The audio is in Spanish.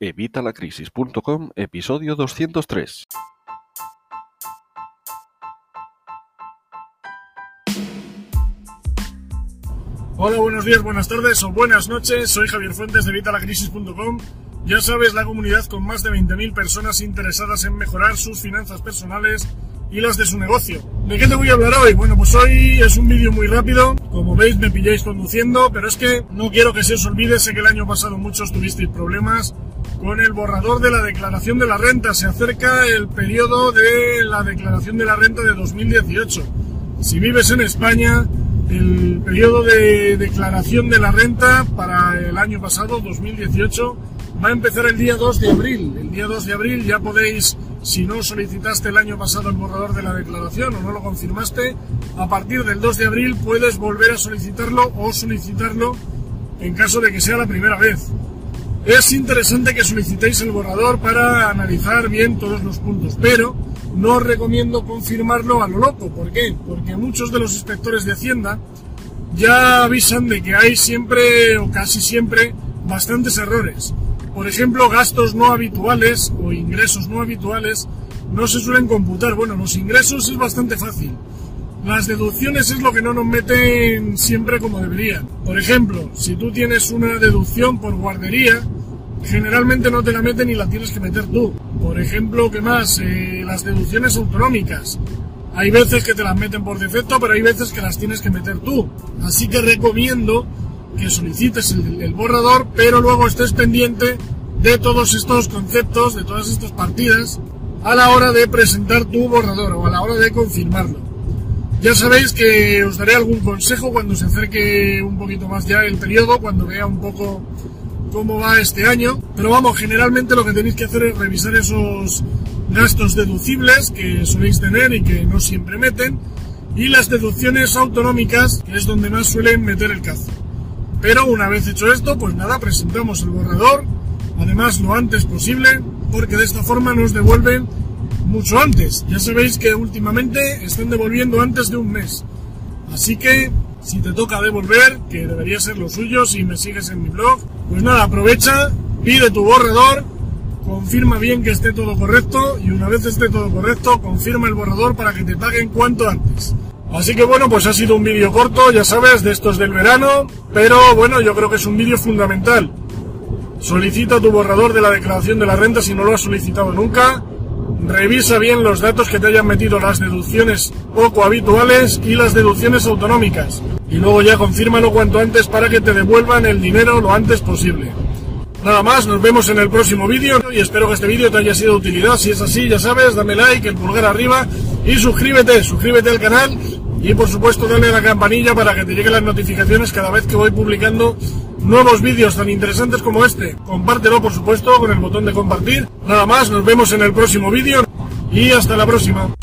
Evitalacrisis.com, episodio 203. Hola, buenos días, buenas tardes o buenas noches. Soy Javier Fuentes de Evitalacrisis.com. Ya sabes, la comunidad con más de 20.000 personas interesadas en mejorar sus finanzas personales y las de su negocio. ¿De qué te voy a hablar hoy? Bueno, pues hoy es un vídeo muy rápido. Como veis, me pilláis conduciendo, pero es que no quiero que se os olvide. Sé que el año pasado muchos tuvisteis problemas con el borrador de la declaración de la renta. Se acerca el periodo de la declaración de la renta de 2018. Si vives en España, el periodo de declaración de la renta para el año pasado, 2018, va a empezar el día 2 de abril. El día 2 de abril ya podéis, si no solicitaste el año pasado el borrador de la declaración o no lo confirmaste, a partir del 2 de abril puedes volver a solicitarlo o solicitarlo en caso de que sea la primera vez. Es interesante que solicitéis el borrador para analizar bien todos los puntos, pero no recomiendo confirmarlo a lo loco. ¿Por qué? Porque muchos de los inspectores de Hacienda ya avisan de que hay siempre o casi siempre bastantes errores. Por ejemplo, gastos no habituales o ingresos no habituales no se suelen computar. Bueno, los ingresos es bastante fácil. Las deducciones es lo que no nos meten siempre como deberían. Por ejemplo, si tú tienes una deducción por guardería, generalmente no te la meten y la tienes que meter tú. Por ejemplo, ¿qué más? Eh, las deducciones autonómicas. Hay veces que te las meten por defecto, pero hay veces que las tienes que meter tú. Así que recomiendo que solicites el, borrador, pero luego estés pendiente de todos estos conceptos, de todas estas partidas, a la hora de presentar tu borrador o a la hora de confirmarlo. Ya sabéis que os daré algún consejo cuando se acerque un poquito más ya el periodo, cuando vea un poco cómo va este año. Pero vamos, generalmente lo que tenéis que hacer es revisar esos gastos deducibles que soléis tener y que no siempre meten, y las deducciones autonómicas, que es donde más suelen meter el cazo. Pero una vez hecho esto, pues nada, presentamos el borrador, además lo antes posible, porque de esta forma nos devuelven mucho antes. Ya sabéis que últimamente están devolviendo antes de un mes. Así que si te toca devolver, que debería ser lo suyo si me sigues en mi blog, pues nada, aprovecha, pide tu borrador, confirma bien que esté todo correcto y una vez esté todo correcto, confirma el borrador para que te paguen cuanto antes. Así que bueno, pues ha sido un vídeo corto, ya sabes, de estos del verano, pero bueno, yo creo que es un vídeo fundamental. Solicita tu borrador de la declaración de la renta si no lo has solicitado nunca. Revisa bien los datos que te hayan metido las deducciones poco habituales y las deducciones autonómicas. Y luego ya confírmalo cuanto antes para que te devuelvan el dinero lo antes posible. Nada más, nos vemos en el próximo vídeo y espero que este vídeo te haya sido de utilidad. Si es así, ya sabes, dame like, el pulgar arriba y suscríbete, suscríbete al canal y por supuesto dale a la campanilla para que te lleguen las notificaciones cada vez que voy publicando nuevos vídeos tan interesantes como este. Compártelo por supuesto con el botón de compartir. Nada más, nos vemos en el próximo vídeo y hasta la próxima.